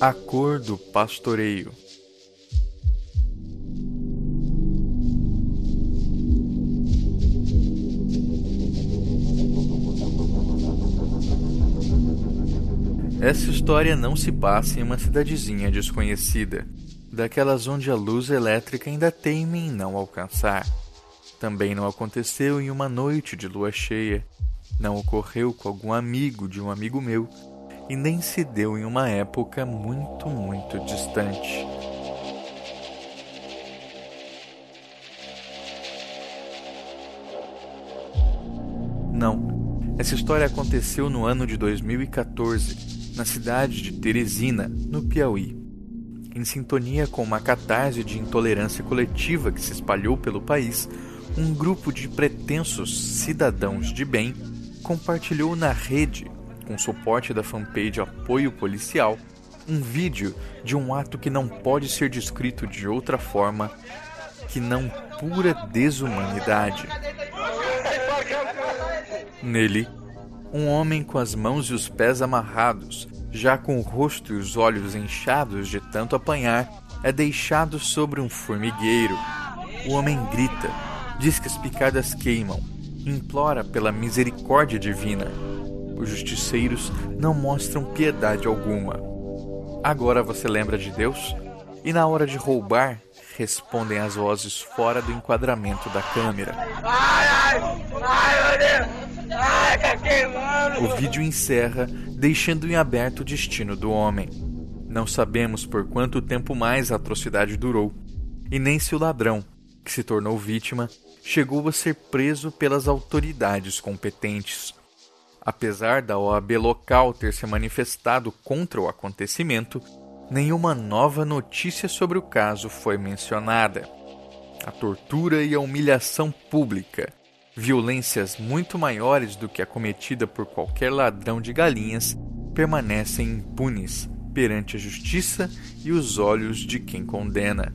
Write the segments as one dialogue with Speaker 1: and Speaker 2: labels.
Speaker 1: A cor do pastoreio. Essa história não se passa em uma cidadezinha desconhecida, daquelas onde a luz elétrica ainda teima em não alcançar. Também não aconteceu em uma noite de lua cheia, não ocorreu com algum amigo de um amigo meu e nem se deu em uma época muito, muito distante. Não, essa história aconteceu no ano de 2014, na cidade de Teresina, no Piauí. Em sintonia com uma catarse de intolerância coletiva que se espalhou pelo país, um grupo de pretensos cidadãos de bem compartilhou na rede com suporte da fanpage Apoio Policial, um vídeo de um ato que não pode ser descrito de outra forma que não pura desumanidade. Nele, um homem com as mãos e os pés amarrados, já com o rosto e os olhos inchados de tanto apanhar, é deixado sobre um formigueiro. O homem grita, diz que as picadas queimam, implora pela misericórdia divina os justiceiros não mostram piedade alguma. Agora você lembra de Deus? E na hora de roubar, respondem as vozes fora do enquadramento da câmera. O vídeo encerra, deixando em aberto o destino do homem. Não sabemos por quanto tempo mais a atrocidade durou, e nem se o ladrão, que se tornou vítima, chegou a ser preso pelas autoridades competentes. Apesar da OAB local ter se manifestado contra o acontecimento, nenhuma nova notícia sobre o caso foi mencionada. A tortura e a humilhação pública, violências muito maiores do que a cometida por qualquer ladrão de galinhas, permanecem impunes perante a justiça e os olhos de quem condena.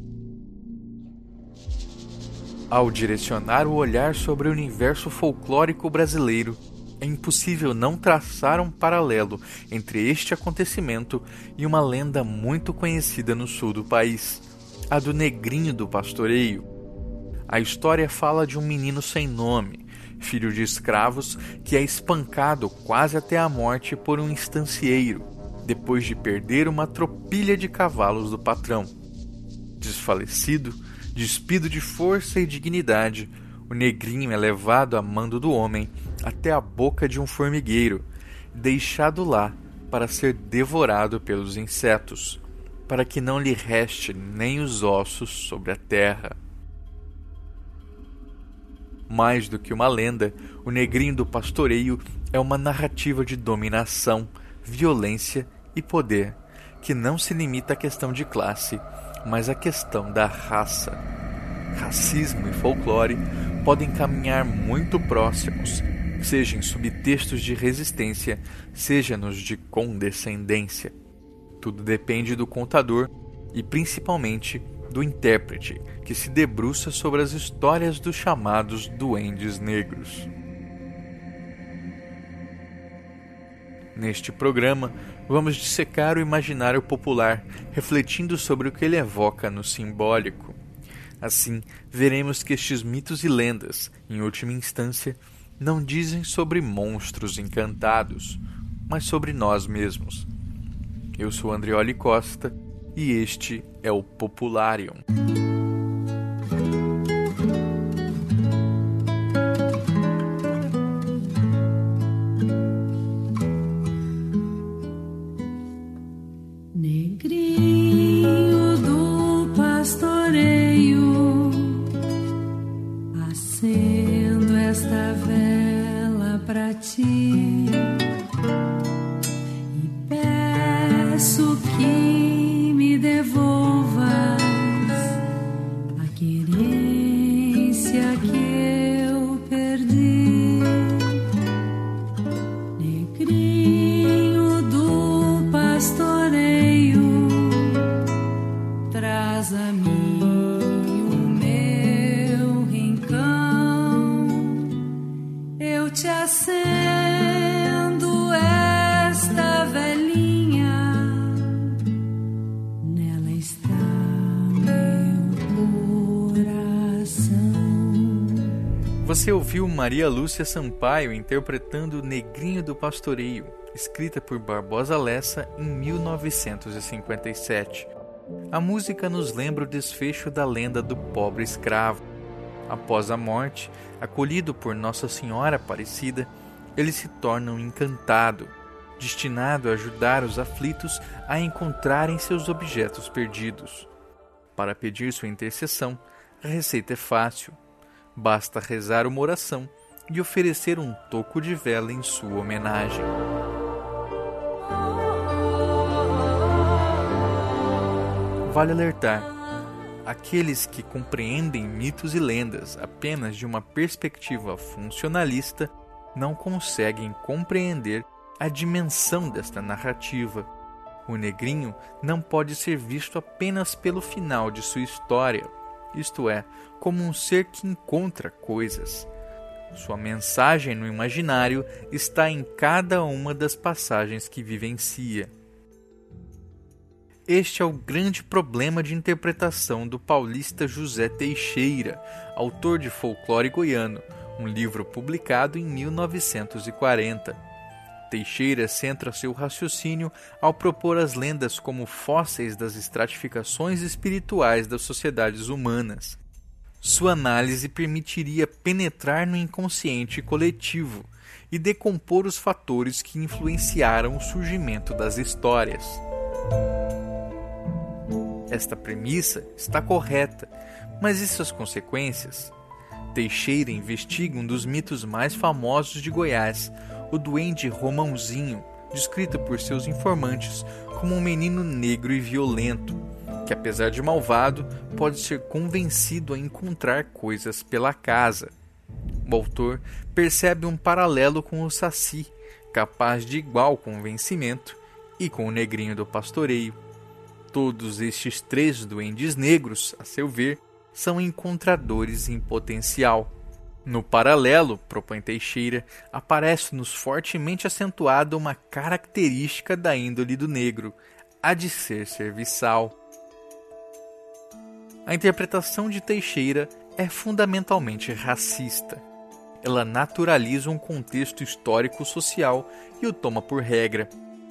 Speaker 1: Ao direcionar o olhar sobre o universo folclórico brasileiro, é impossível não traçar um paralelo entre este acontecimento e uma lenda muito conhecida no sul do país, a do Negrinho do Pastoreio. A história fala de um menino sem nome, filho de escravos, que é espancado quase até a morte por um estancieiro, depois de perder uma tropilha de cavalos do patrão. Desfalecido, despido de força e dignidade, o negrinho é levado a mando do homem até a boca de um formigueiro, deixado lá para ser devorado pelos insetos, para que não lhe reste nem os ossos sobre a terra. Mais do que uma lenda, o negrinho do pastoreio é uma narrativa de dominação, violência e poder, que não se limita à questão de classe, mas à questão da raça. Racismo e folclore podem caminhar muito próximos, seja em subtextos de resistência, seja nos de condescendência. Tudo depende do contador e principalmente do intérprete, que se debruça sobre as histórias dos chamados duendes negros. Neste programa, vamos dissecar o imaginário popular, refletindo sobre o que ele evoca no simbólico. Assim, veremos que estes mitos e lendas, em última instância, não dizem sobre monstros encantados, mas sobre nós mesmos. Eu sou Andrioli Costa e este é o Popularium. Ouviu Maria Lúcia Sampaio interpretando Negrinho do Pastoreio, escrita por Barbosa Lessa em 1957. A música nos lembra o desfecho da lenda do pobre escravo. Após a morte, acolhido por Nossa Senhora Aparecida, ele se torna um encantado, destinado a ajudar os aflitos a encontrarem seus objetos perdidos. Para pedir sua intercessão, a receita é fácil Basta rezar uma oração e oferecer um toco de vela em sua homenagem. Vale alertar: aqueles que compreendem mitos e lendas apenas de uma perspectiva funcionalista não conseguem compreender a dimensão desta narrativa. O negrinho não pode ser visto apenas pelo final de sua história, isto é, como um ser que encontra coisas. Sua mensagem no imaginário está em cada uma das passagens que vivencia. Este é o grande problema de interpretação do paulista José Teixeira, autor de Folclore Goiano, um livro publicado em 1940. Teixeira centra seu raciocínio ao propor as lendas como fósseis das estratificações espirituais das sociedades humanas. Sua análise permitiria penetrar no inconsciente coletivo e decompor os fatores que influenciaram o surgimento das histórias. Esta premissa está correta, mas e suas consequências? Teixeira investiga um dos mitos mais famosos de Goiás, o duende Romãozinho, descrito por seus informantes como um menino negro e violento, que apesar de malvado, pode ser convencido a encontrar coisas pela casa. O autor percebe um paralelo com o Saci, capaz de igual convencimento, e com o negrinho do pastoreio. Todos estes três duendes negros, a seu ver, são encontradores em potencial. No paralelo, propõe Teixeira, aparece-nos fortemente acentuada uma característica da índole do negro, a de ser serviçal. A interpretação de Teixeira é fundamentalmente racista. Ela naturaliza um contexto histórico-social e o toma por regra.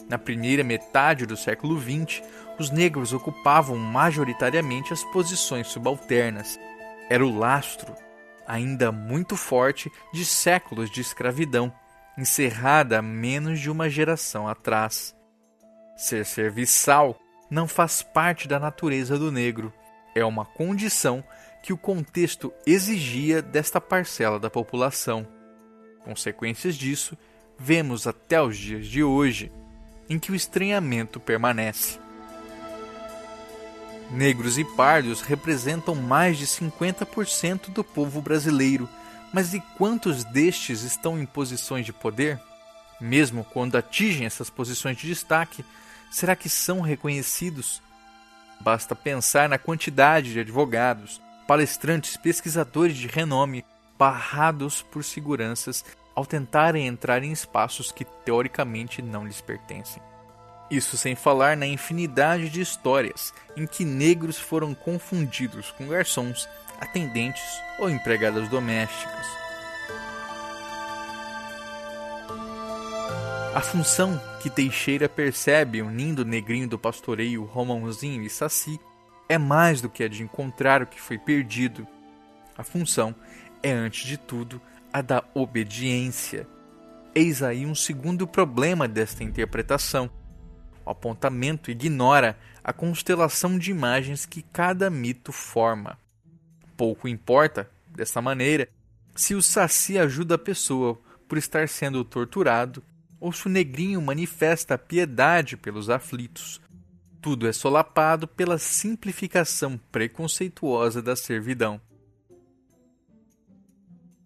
Speaker 1: Na primeira metade do século XX, os negros ocupavam majoritariamente as posições subalternas. Era o lastro, ainda muito forte, de séculos de escravidão, encerrada há menos de uma geração atrás. Ser serviçal não faz parte da natureza do negro é uma condição que o contexto exigia desta parcela da população. Consequências disso vemos até os dias de hoje, em que o estranhamento permanece. Negros e pardos representam mais de 50% do povo brasileiro, mas e quantos destes estão em posições de poder? Mesmo quando atingem essas posições de destaque, será que são reconhecidos? Basta pensar na quantidade de advogados, palestrantes, pesquisadores de renome barrados por seguranças ao tentarem entrar em espaços que teoricamente não lhes pertencem. Isso sem falar na infinidade de histórias em que negros foram confundidos com garçons, atendentes ou empregadas domésticas. A função que Teixeira percebe unindo o negrinho do pastoreio, Romãozinho e Saci é mais do que a de encontrar o que foi perdido. A função é, antes de tudo, a da obediência. Eis aí um segundo problema desta interpretação. O apontamento ignora a constelação de imagens que cada mito forma. Pouco importa, dessa maneira, se o Saci ajuda a pessoa por estar sendo torturado ou se o negrinho manifesta piedade pelos aflitos. Tudo é solapado pela simplificação preconceituosa da servidão.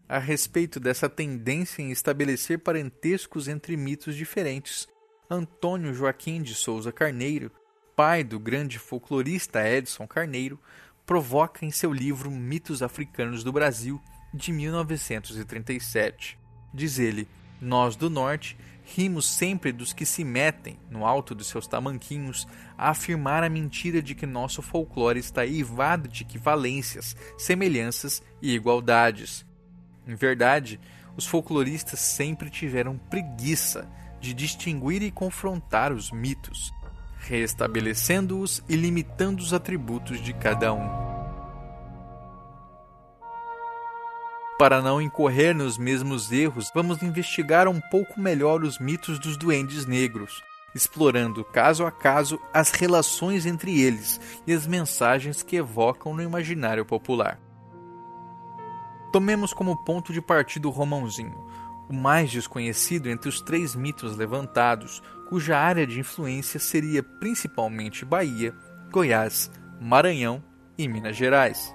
Speaker 1: A respeito dessa tendência em estabelecer parentescos entre mitos diferentes, Antônio Joaquim de Souza Carneiro, pai do grande folclorista Edson Carneiro, provoca em seu livro Mitos Africanos do Brasil, de 1937. Diz ele: Nós do Norte Rimos sempre dos que se metem, no alto dos seus tamanquinhos, a afirmar a mentira de que nosso folclore está eivado de equivalências, semelhanças e igualdades. Em verdade, os folcloristas sempre tiveram preguiça de distinguir e confrontar os mitos, restabelecendo-os e limitando os atributos de cada um. Para não incorrer nos mesmos erros, vamos investigar um pouco melhor os mitos dos duendes negros, explorando caso a caso as relações entre eles e as mensagens que evocam no imaginário popular. Tomemos como ponto de partida o Romãozinho, o mais desconhecido entre os três mitos levantados, cuja área de influência seria principalmente Bahia, Goiás, Maranhão e Minas Gerais.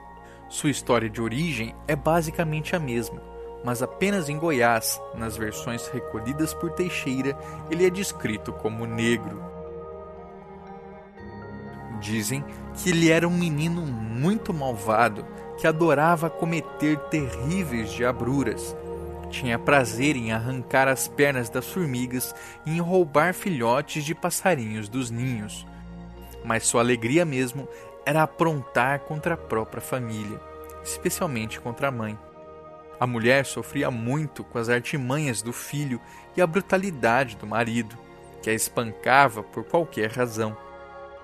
Speaker 1: Sua história de origem é basicamente a mesma, mas apenas em Goiás, nas versões recolhidas por Teixeira, ele é descrito como negro. Dizem que ele era um menino muito malvado que adorava cometer terríveis diabruras. Tinha prazer em arrancar as pernas das formigas e em roubar filhotes de passarinhos dos ninhos. Mas sua alegria mesmo era aprontar contra a própria família, especialmente contra a mãe. A mulher sofria muito com as artimanhas do filho e a brutalidade do marido, que a espancava por qualquer razão.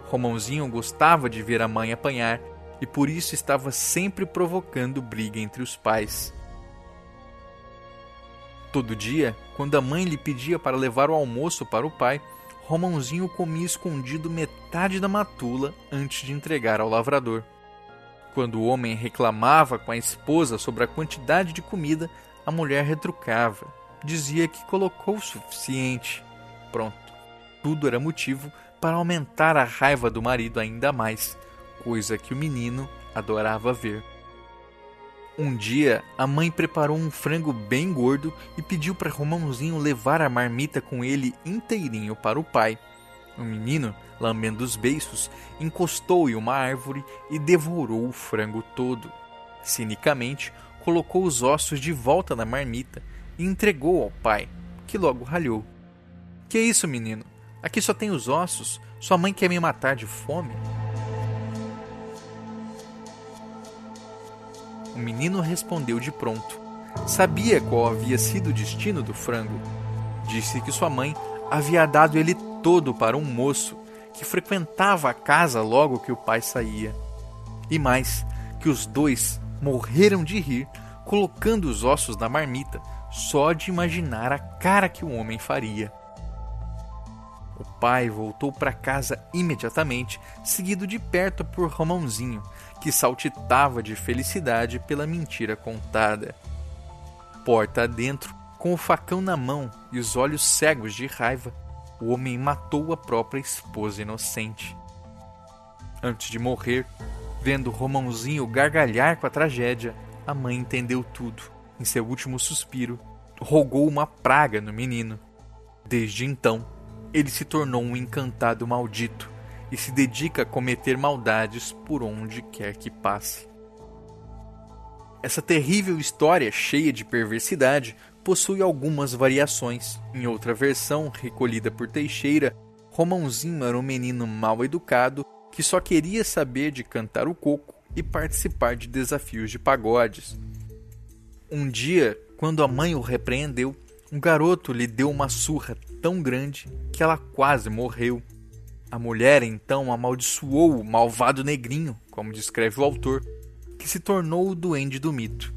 Speaker 1: Romãozinho gostava de ver a mãe apanhar e por isso estava sempre provocando briga entre os pais. Todo dia, quando a mãe lhe pedia para levar o almoço para o pai, Romãozinho comia escondido metade da matula antes de entregar ao lavrador. Quando o homem reclamava com a esposa sobre a quantidade de comida, a mulher retrucava. Dizia que colocou o suficiente. Pronto. Tudo era motivo para aumentar a raiva do marido ainda mais, coisa que o menino adorava ver. Um dia, a mãe preparou um frango bem gordo e pediu para Romãozinho levar a marmita com ele inteirinho para o pai. O menino, lambendo os beiços, encostou em uma árvore e devorou o frango todo. Cinicamente, colocou os ossos de volta na marmita e entregou ao pai, que logo ralhou. Que é isso, menino? Aqui só tem os ossos. Sua mãe quer me matar de fome? O menino respondeu de pronto. Sabia qual havia sido o destino do frango. Disse que sua mãe havia dado ele todo para um moço que frequentava a casa logo que o pai saía. E mais, que os dois morreram de rir, colocando os ossos na marmita, só de imaginar a cara que o homem faria. O pai voltou para casa imediatamente, seguido de perto por Romãozinho, que saltitava de felicidade pela mentira contada. Porta adentro, com o facão na mão e os olhos cegos de raiva, o homem matou a própria esposa inocente. Antes de morrer, vendo Romãozinho gargalhar com a tragédia, a mãe entendeu tudo. Em seu último suspiro, rogou uma praga no menino. Desde então, ele se tornou um encantado maldito e se dedica a cometer maldades por onde quer que passe. Essa terrível história, cheia de perversidade, possui algumas variações. Em outra versão, recolhida por Teixeira, Romãozinho era um menino mal educado que só queria saber de cantar o coco e participar de desafios de pagodes. Um dia, quando a mãe o repreendeu, um garoto lhe deu uma surra tão grande que ela quase morreu. A mulher então amaldiçoou o malvado negrinho, como descreve o autor, que se tornou o duende do mito.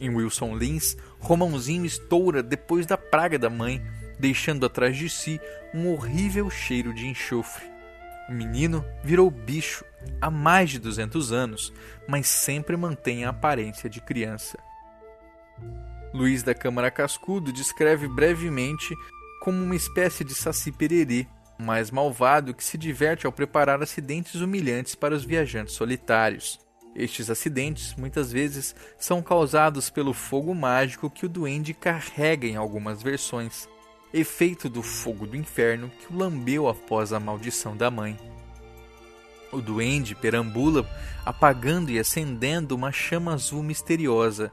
Speaker 1: Em Wilson Lins, Romãozinho estoura depois da praga da mãe, deixando atrás de si um horrível cheiro de enxofre. O menino virou bicho há mais de 200 anos, mas sempre mantém a aparência de criança. Luiz da Câmara Cascudo descreve brevemente como uma espécie de saci pererê, mais malvado que se diverte ao preparar acidentes humilhantes para os viajantes solitários. Estes acidentes, muitas vezes, são causados pelo fogo mágico que o duende carrega em algumas versões, efeito do fogo do inferno que o lambeu após a maldição da mãe. O duende perambula apagando e acendendo uma chama azul misteriosa,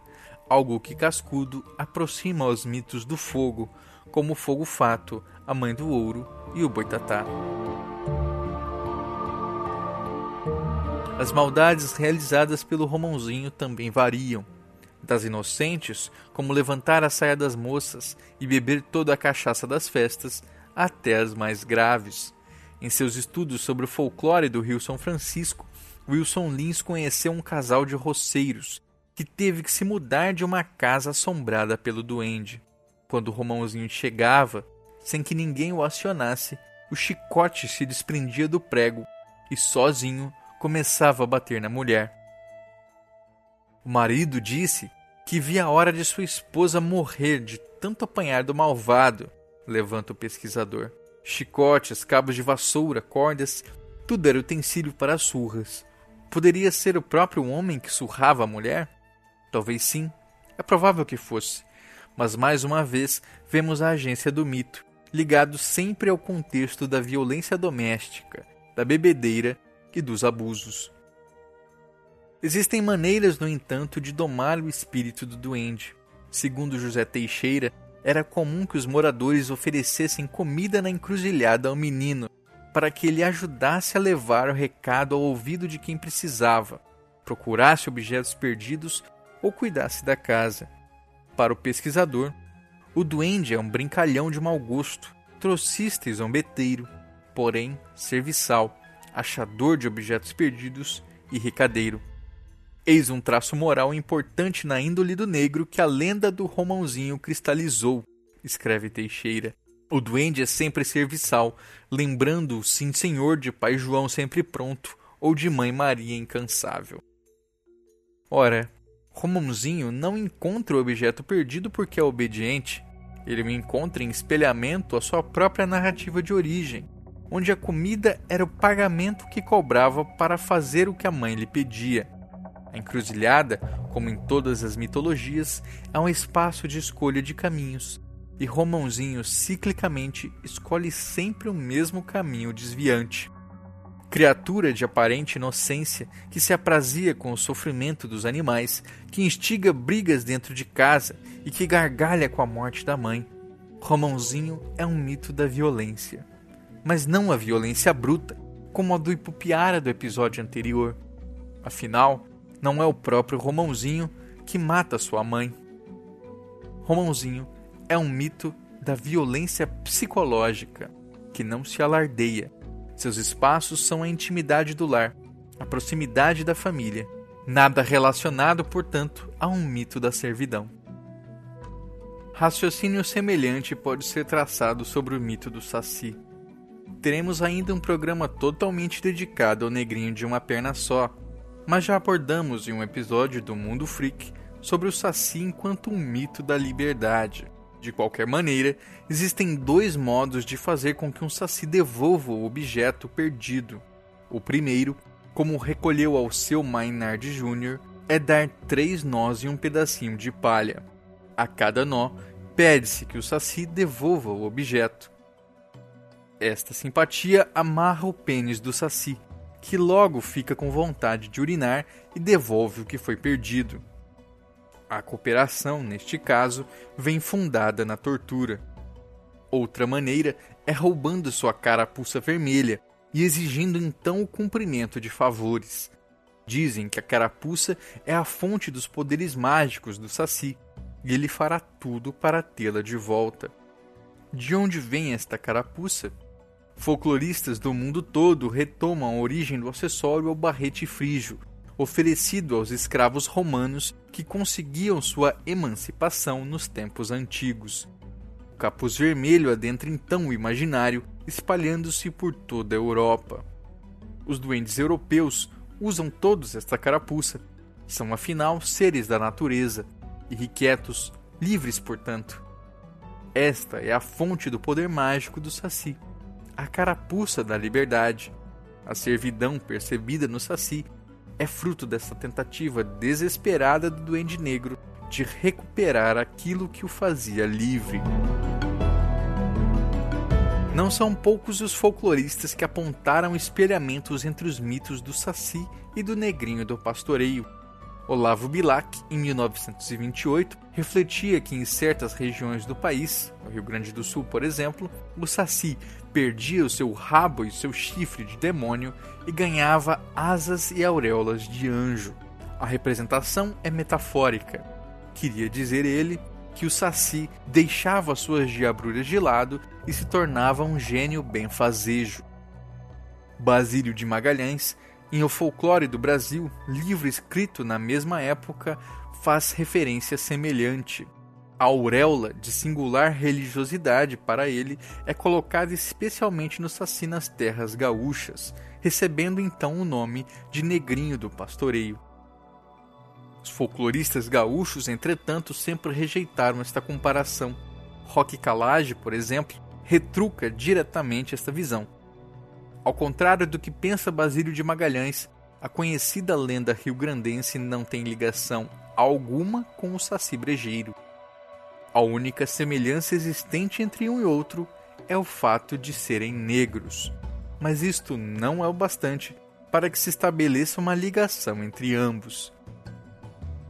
Speaker 1: algo que Cascudo aproxima aos mitos do fogo, como o fogo fato, a mãe do ouro e o boitatá. As maldades realizadas pelo Romãozinho também variam. das inocentes, como levantar a saia das moças e beber toda a cachaça das festas, até as mais graves. Em seus estudos sobre o folclore do Rio São Francisco, Wilson Lins conheceu um casal de roceiros que teve que se mudar de uma casa assombrada pelo duende. Quando o Romãozinho chegava, sem que ninguém o acionasse, o chicote se desprendia do prego e sozinho começava a bater na mulher. O marido disse que via a hora de sua esposa morrer de tanto apanhar do malvado, levanta o pesquisador. Chicotes, cabos de vassoura, cordas, tudo era utensílio para surras. Poderia ser o próprio homem que surrava a mulher? Talvez sim, é provável que fosse. Mas mais uma vez vemos a agência do mito, ligado sempre ao contexto da violência doméstica, da bebedeira e dos abusos. Existem maneiras, no entanto, de domar o espírito do duende. Segundo José Teixeira, era comum que os moradores oferecessem comida na encruzilhada ao menino, para que ele ajudasse a levar o recado ao ouvido de quem precisava, procurasse objetos perdidos ou cuidasse da casa. Para o pesquisador, o duende é um brincalhão de mau gosto, trocista e zombeteiro, porém serviçal, achador de objetos perdidos e ricadeiro. Eis um traço moral importante na índole do negro que a lenda do Romãozinho cristalizou, escreve Teixeira. O duende é sempre serviçal, lembrando o sim senhor de pai João sempre pronto ou de mãe Maria incansável. Ora, Romãozinho não encontra o objeto perdido porque é obediente. Ele o encontra em espelhamento à sua própria narrativa de origem, onde a comida era o pagamento que cobrava para fazer o que a mãe lhe pedia. A encruzilhada, como em todas as mitologias, é um espaço de escolha de caminhos, e Romãozinho ciclicamente escolhe sempre o mesmo caminho desviante. Criatura de aparente inocência que se aprazia com o sofrimento dos animais, que instiga brigas dentro de casa e que gargalha com a morte da mãe. Romãozinho é um mito da violência. Mas não a violência bruta, como a do Ipupiara do episódio anterior. Afinal, não é o próprio Romãozinho que mata sua mãe. Romãozinho é um mito da violência psicológica que não se alardeia. Seus espaços são a intimidade do lar, a proximidade da família, nada relacionado, portanto, a um mito da servidão. Raciocínio semelhante pode ser traçado sobre o mito do Saci. Teremos ainda um programa totalmente dedicado ao negrinho de uma perna só, mas já abordamos em um episódio do Mundo Freak sobre o Saci enquanto um mito da liberdade. De qualquer maneira, existem dois modos de fazer com que um Saci devolva o objeto perdido. O primeiro, como recolheu ao seu Maynard Jr., é dar três nós e um pedacinho de palha. A cada nó, pede-se que o Saci devolva o objeto. Esta simpatia amarra o pênis do Saci, que logo fica com vontade de urinar e devolve o que foi perdido. A cooperação, neste caso, vem fundada na tortura. Outra maneira é roubando sua carapuça vermelha e exigindo então o cumprimento de favores. Dizem que a carapuça é a fonte dos poderes mágicos do Saci e ele fará tudo para tê-la de volta. De onde vem esta carapuça? Folcloristas do mundo todo retomam a origem do acessório ao barrete frígio, oferecido aos escravos romanos que conseguiam sua emancipação nos tempos antigos. O capuz vermelho adentra então o imaginário, espalhando-se por toda a Europa. Os duendes europeus usam todos esta carapuça. São afinal seres da natureza, irrequietos, livres, portanto. Esta é a fonte do poder mágico do Saci a carapuça da liberdade. A servidão percebida no Saci é fruto dessa tentativa desesperada do Duende Negro de recuperar aquilo que o fazia livre. Não são poucos os folcloristas que apontaram espelhamentos entre os mitos do Saci e do Negrinho do Pastoreio, Olavo Bilac, em 1928, refletia que em certas regiões do país, no Rio Grande do Sul, por exemplo, o saci perdia o seu rabo e seu chifre de demônio e ganhava asas e auréolas de anjo. A representação é metafórica. Queria dizer ele que o Saci deixava suas diabruras de lado e se tornava um gênio benfazejo. Basílio de Magalhães, em O Folclore do Brasil, livro escrito na mesma época, faz referência semelhante. A auréola de singular religiosidade para ele é colocada especialmente no Saci nas terras gaúchas, recebendo então o nome de Negrinho do Pastoreio. Os folcloristas gaúchos, entretanto, sempre rejeitaram esta comparação. Roque Calage, por exemplo, retruca diretamente esta visão. Ao contrário do que pensa Basílio de Magalhães, a conhecida lenda rio-grandense não tem ligação alguma com o Saci Brejeiro. A única semelhança existente entre um e outro é o fato de serem negros. Mas isto não é o bastante para que se estabeleça uma ligação entre ambos.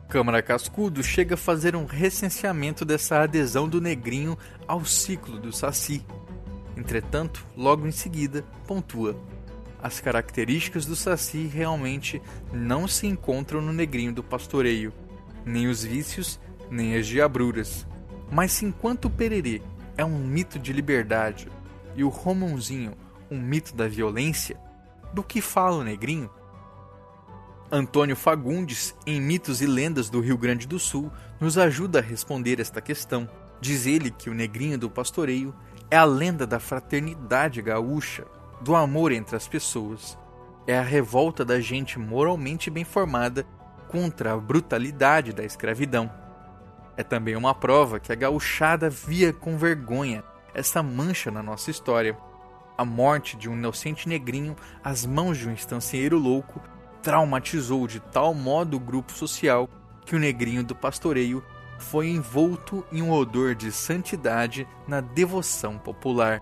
Speaker 1: Câmara Cascudo chega a fazer um recenseamento dessa adesão do negrinho ao ciclo do Saci. Entretanto, logo em seguida, pontua: as características do Saci realmente não se encontram no negrinho do pastoreio, nem os vícios, nem as diabruras. Mas enquanto o Pererê é um mito de liberdade e o Romonzinho um mito da violência, do que fala o negrinho? Antônio Fagundes, em Mitos e Lendas do Rio Grande do Sul, nos ajuda a responder esta questão. Diz ele que o negrinho do pastoreio é a lenda da fraternidade gaúcha, do amor entre as pessoas. É a revolta da gente moralmente bem formada contra a brutalidade da escravidão. É também uma prova que a gauchada via com vergonha essa mancha na nossa história. A morte de um inocente negrinho às mãos de um estancieiro louco traumatizou de tal modo o grupo social que o negrinho do pastoreio foi envolto em um odor de santidade na devoção popular.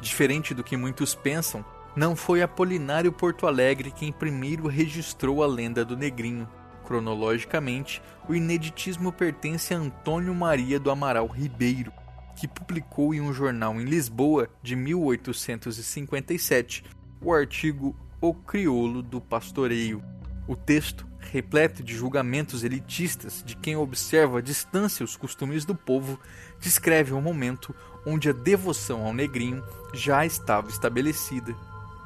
Speaker 1: Diferente do que muitos pensam, não foi Apolinário Porto Alegre quem primeiro registrou a lenda do negrinho. Cronologicamente, o ineditismo pertence a Antônio Maria do Amaral Ribeiro, que publicou em um jornal em Lisboa de 1857 o artigo o crioulo do pastoreio. O texto, repleto de julgamentos elitistas de quem observa à distância os costumes do povo, descreve um momento onde a devoção ao negrinho já estava estabelecida.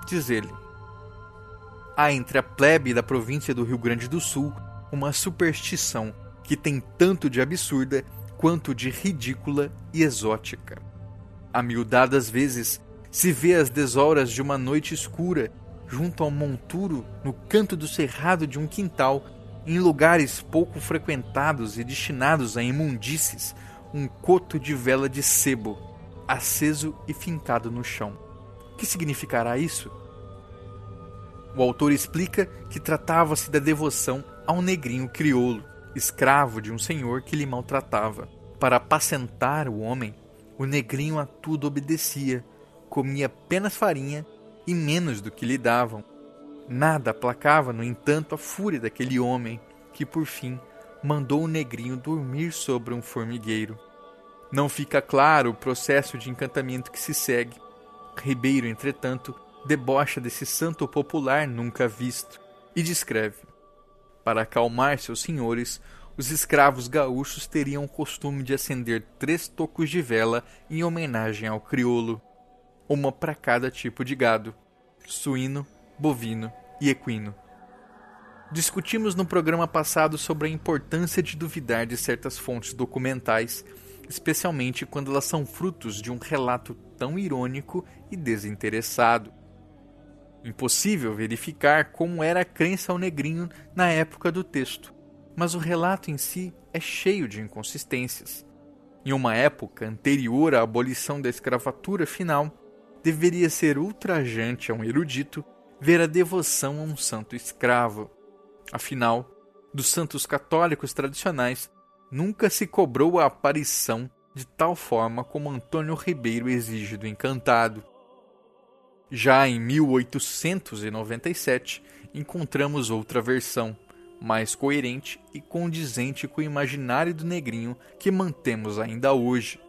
Speaker 1: Diz ele: Há entre a plebe da província do Rio Grande do Sul uma superstição que tem tanto de absurda quanto de ridícula e exótica. Amiudadas vezes se vê as deshoras de uma noite escura junto ao monturo no canto do cerrado de um quintal, em lugares pouco frequentados e destinados a imundícies, um coto de vela de sebo, aceso e fincado no chão. Que significará isso? O autor explica que tratava-se da devoção a um negrinho crioulo, escravo de um senhor que lhe maltratava. Para apacentar o homem, o negrinho a tudo obedecia, comia apenas farinha e menos do que lhe davam. Nada aplacava, no entanto, a fúria daquele homem, que por fim mandou o negrinho dormir sobre um formigueiro. Não fica claro o processo de encantamento que se segue. Ribeiro, entretanto, debocha desse santo popular nunca visto e descreve: Para acalmar seus senhores, os escravos gaúchos teriam o costume de acender três tocos de vela em homenagem ao crioulo uma para cada tipo de gado: suíno, bovino e equino. Discutimos no programa passado sobre a importância de duvidar de certas fontes documentais, especialmente quando elas são frutos de um relato tão irônico e desinteressado. Impossível verificar como era a crença ao negrinho na época do texto, mas o relato em si é cheio de inconsistências. Em uma época anterior à abolição da escravatura final, deveria ser ultrajante a um erudito ver a devoção a um santo escravo. Afinal, dos santos católicos tradicionais, nunca se cobrou a aparição de tal forma como Antônio Ribeiro exige do encantado. Já em 1897, encontramos outra versão, mais coerente e condizente com o imaginário do negrinho que mantemos ainda hoje.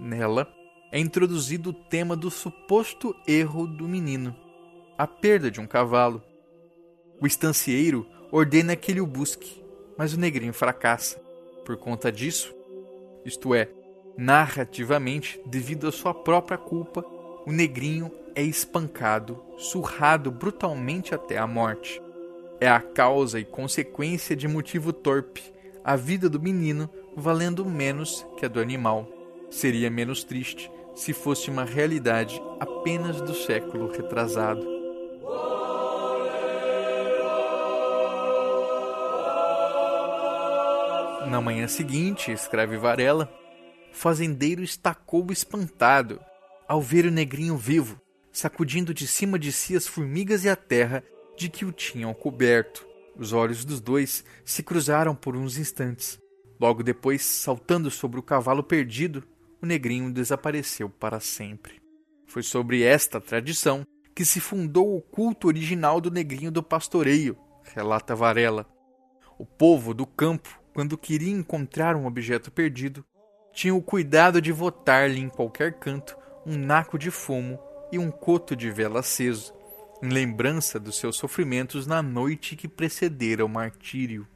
Speaker 1: Nela, é introduzido o tema do suposto erro do menino, a perda de um cavalo. O estancieiro ordena que ele o busque, mas o negrinho fracassa. Por conta disso, isto é, narrativamente, devido à sua própria culpa, o negrinho é espancado, surrado brutalmente até a morte. É a causa e consequência de motivo torpe, a vida do menino valendo menos que a do animal. Seria menos triste se fosse uma realidade apenas do século retrasado. Na manhã seguinte, escreve Varela, o fazendeiro estacou espantado ao ver o negrinho vivo, sacudindo de cima de si as formigas e a terra de que o tinham coberto. Os olhos dos dois se cruzaram por uns instantes. Logo depois, saltando sobre o cavalo perdido, o negrinho desapareceu para sempre. Foi sobre esta tradição que se fundou o culto original do negrinho do pastoreio, relata Varela. O povo do campo, quando queria encontrar um objeto perdido, tinha o cuidado de votar-lhe em qualquer canto um naco de fumo e um coto de vela aceso, em lembrança dos seus sofrimentos na noite que precedera o martírio.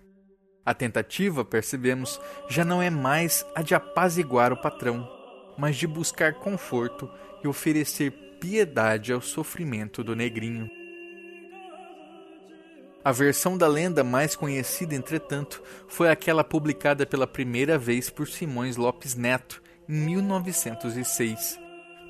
Speaker 1: A tentativa, percebemos, já não é mais a de apaziguar o patrão, mas de buscar conforto e oferecer piedade ao sofrimento do negrinho. A versão da lenda mais conhecida, entretanto, foi aquela publicada pela primeira vez por Simões Lopes Neto, em 1906.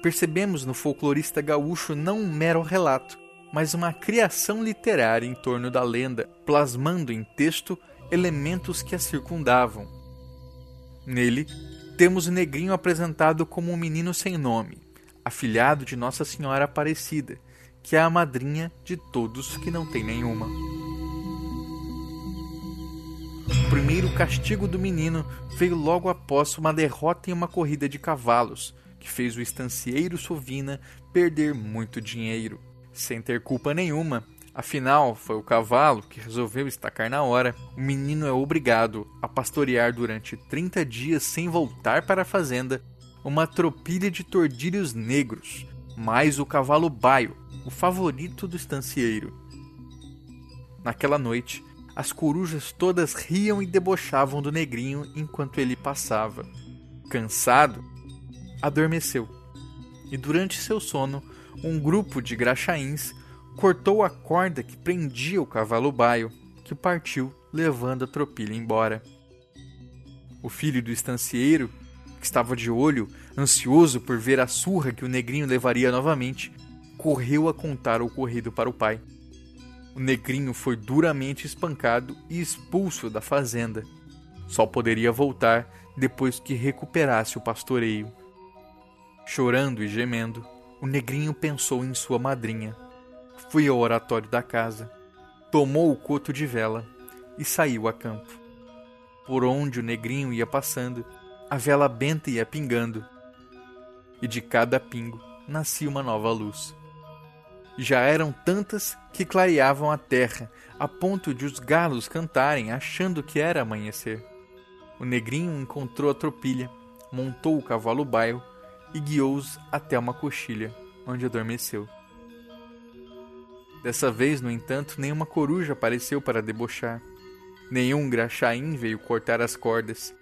Speaker 1: Percebemos no folclorista gaúcho não um mero relato, mas uma criação literária em torno da lenda, plasmando em texto elementos que a circundavam. Nele, temos o negrinho apresentado como um menino sem nome, afilhado de Nossa Senhora Aparecida, que é a madrinha de todos que não tem nenhuma. O primeiro castigo do menino veio logo após uma derrota em uma corrida de cavalos, que fez o estancieiro Sovina perder muito dinheiro. Sem ter culpa nenhuma, Afinal, foi o cavalo que resolveu estacar na hora. O menino é obrigado a pastorear durante 30 dias sem voltar para a fazenda uma tropilha de tordilhos negros, mais o cavalo baio, o favorito do estancieiro. Naquela noite, as corujas todas riam e debochavam do negrinho enquanto ele passava. Cansado, adormeceu. E durante seu sono, um grupo de graxaíns cortou a corda que prendia o cavalo baio, que partiu, levando a tropilha embora. O filho do estancieiro, que estava de olho, ansioso por ver a surra que o negrinho levaria novamente, correu a contar o ocorrido para o pai. O negrinho foi duramente espancado e expulso da fazenda. Só poderia voltar depois que recuperasse o pastoreio. Chorando e gemendo, o negrinho pensou em sua madrinha Fui ao oratório da casa, tomou o coto de vela e saiu a campo. Por onde o negrinho ia passando, a vela benta ia pingando, e de cada pingo nascia uma nova luz. Já eram tantas que clareavam a terra, a ponto de os galos cantarem achando que era amanhecer. O negrinho encontrou a tropilha, montou o cavalo baio e guiou-os até uma coxilha, onde adormeceu. Dessa vez, no entanto, nenhuma coruja apareceu para debochar. Nenhum graxaim veio cortar as cordas.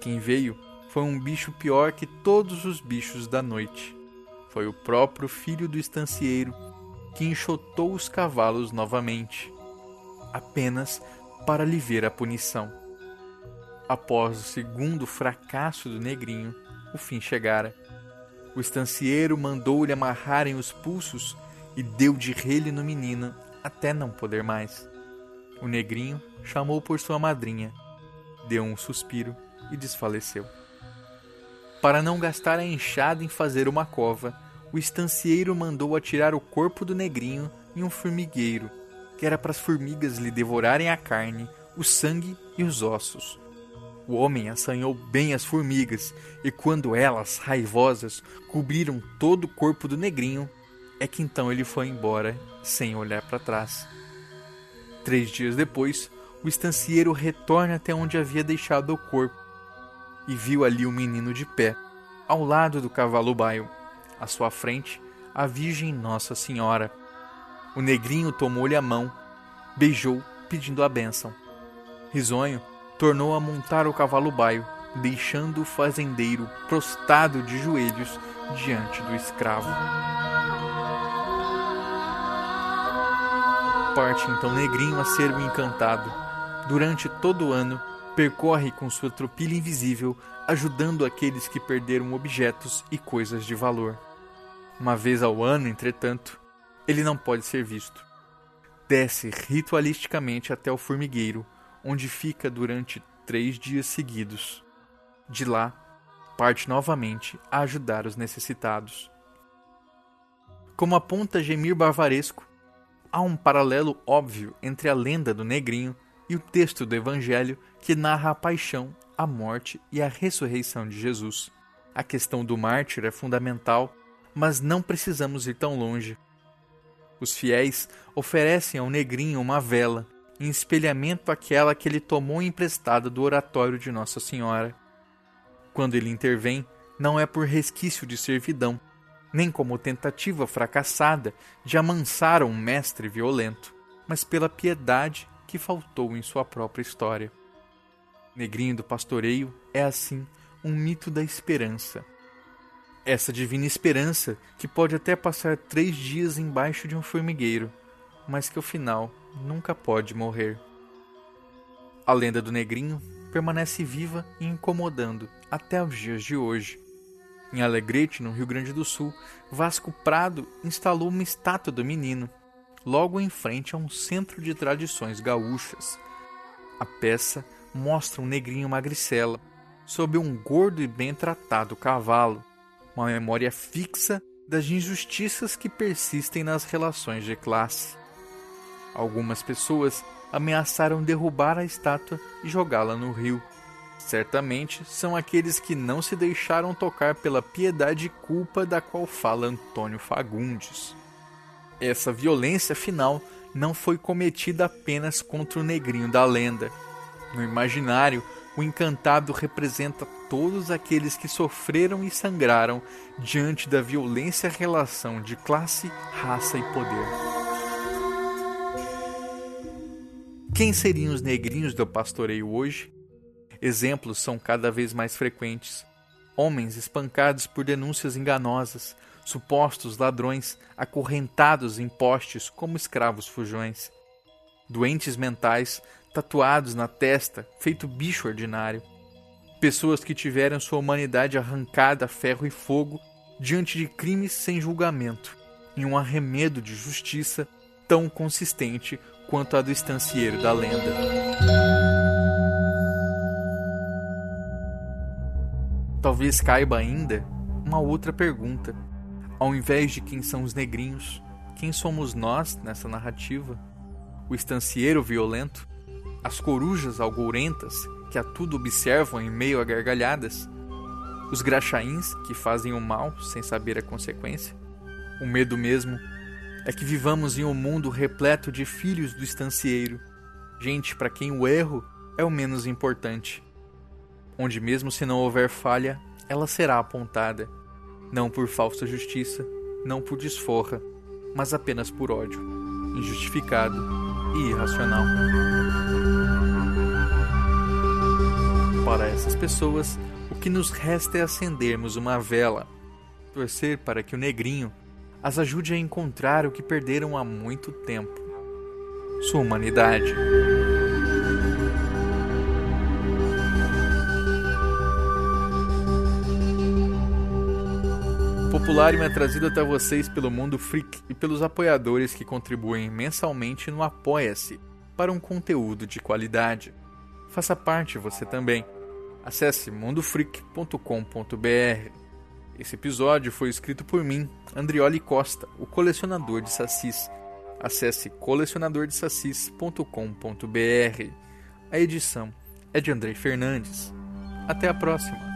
Speaker 1: Quem veio foi um bicho pior que todos os bichos da noite. Foi o próprio filho do estancieiro que enxotou os cavalos novamente, apenas para lhe ver a punição. Após o segundo fracasso do negrinho, o fim chegara. O estancieiro mandou-lhe amarrarem os pulsos e deu de relho no menino até não poder mais. O negrinho chamou por sua madrinha, deu um suspiro e desfaleceu. Para não gastar a enxada em fazer uma cova, o estancieiro mandou atirar o corpo do negrinho em um formigueiro, que era para as formigas lhe devorarem a carne, o sangue e os ossos. O homem assanhou bem as formigas, e quando elas, raivosas, cobriram todo o corpo do negrinho, é que então ele foi embora sem olhar para trás. Três dias depois, o estancieiro retorna até onde havia deixado o corpo e viu ali o menino de pé, ao lado do cavalo baio. À sua frente, a Virgem Nossa Senhora. O negrinho tomou-lhe a mão, beijou, pedindo a bênção. Risonho, tornou a montar o cavalo baio, deixando o fazendeiro prostrado de joelhos diante do escravo. Parte então Negrinho a ser o encantado. Durante todo o ano, percorre com sua tropilha invisível, ajudando aqueles que perderam objetos e coisas de valor. Uma vez ao ano, entretanto, ele não pode ser visto. Desce ritualisticamente até o formigueiro, onde fica durante três dias seguidos. De lá, parte novamente a ajudar os necessitados. Como aponta Gemir Barvaresco, há um paralelo óbvio entre a lenda do negrinho e o texto do Evangelho que narra a paixão, a morte e a ressurreição de Jesus. A questão do mártir é fundamental, mas não precisamos ir tão longe. Os fiéis oferecem ao negrinho uma vela, em espelhamento àquela que ele tomou emprestada do oratório de Nossa Senhora. Quando ele intervém, não é por resquício de servidão, nem como tentativa fracassada de amansar um mestre violento, mas pela piedade que faltou em sua própria história. Negrinho do Pastoreio é assim um mito da esperança. Essa divina esperança que pode até passar três dias embaixo de um formigueiro, mas que ao final nunca pode morrer. A lenda do Negrinho permanece viva e incomodando até os dias de hoje. Em Alegrete, no Rio Grande do Sul, Vasco Prado instalou uma estátua do menino, logo em frente a um centro de tradições gaúchas. A peça mostra um negrinho magricela, sob um gordo e bem tratado cavalo, uma memória fixa das injustiças que persistem nas relações de classe. Algumas pessoas ameaçaram derrubar a estátua e jogá-la no rio. Certamente são aqueles que não se deixaram tocar pela piedade e culpa da qual fala Antônio Fagundes. Essa violência final não foi cometida apenas contra o negrinho da lenda. No imaginário, o encantado representa todos aqueles que sofreram e sangraram diante da violência relação de classe, raça e poder. Quem seriam os negrinhos do pastoreio hoje? Exemplos são cada vez mais frequentes. Homens espancados por denúncias enganosas, supostos ladrões acorrentados em postes como escravos fujões. Doentes mentais tatuados na testa, feito bicho ordinário. Pessoas que tiveram sua humanidade arrancada a ferro e fogo diante de crimes sem julgamento, em um arremedo de justiça tão consistente quanto a do estancieiro da lenda. Talvez caiba ainda uma outra pergunta. Ao invés de quem são os negrinhos, quem somos nós nessa narrativa? O estancieiro violento? As corujas algourentas que a tudo observam em meio a gargalhadas? Os graxaíns que fazem o mal sem saber a consequência? O medo mesmo é que vivamos em um mundo repleto de filhos do estancieiro, gente para quem o erro é o menos importante onde, mesmo se não houver falha, ela será apontada, não por falsa justiça, não por desforra, mas apenas por ódio, injustificado e irracional. Para essas pessoas, o que nos resta é acendermos uma vela, torcer para que o negrinho as ajude a encontrar o que perderam há muito tempo: sua humanidade. Popularium é trazido até vocês pelo Mundo Freak e pelos apoiadores que contribuem mensalmente no Apoia-se para um conteúdo de qualidade. Faça parte você também. Acesse mundofreak.com.br. Esse episódio foi escrito por mim, Andrioli Costa, o colecionador de sacis. Acesse colecionadordesacis.com.br. A edição é de Andrei Fernandes. Até a próxima!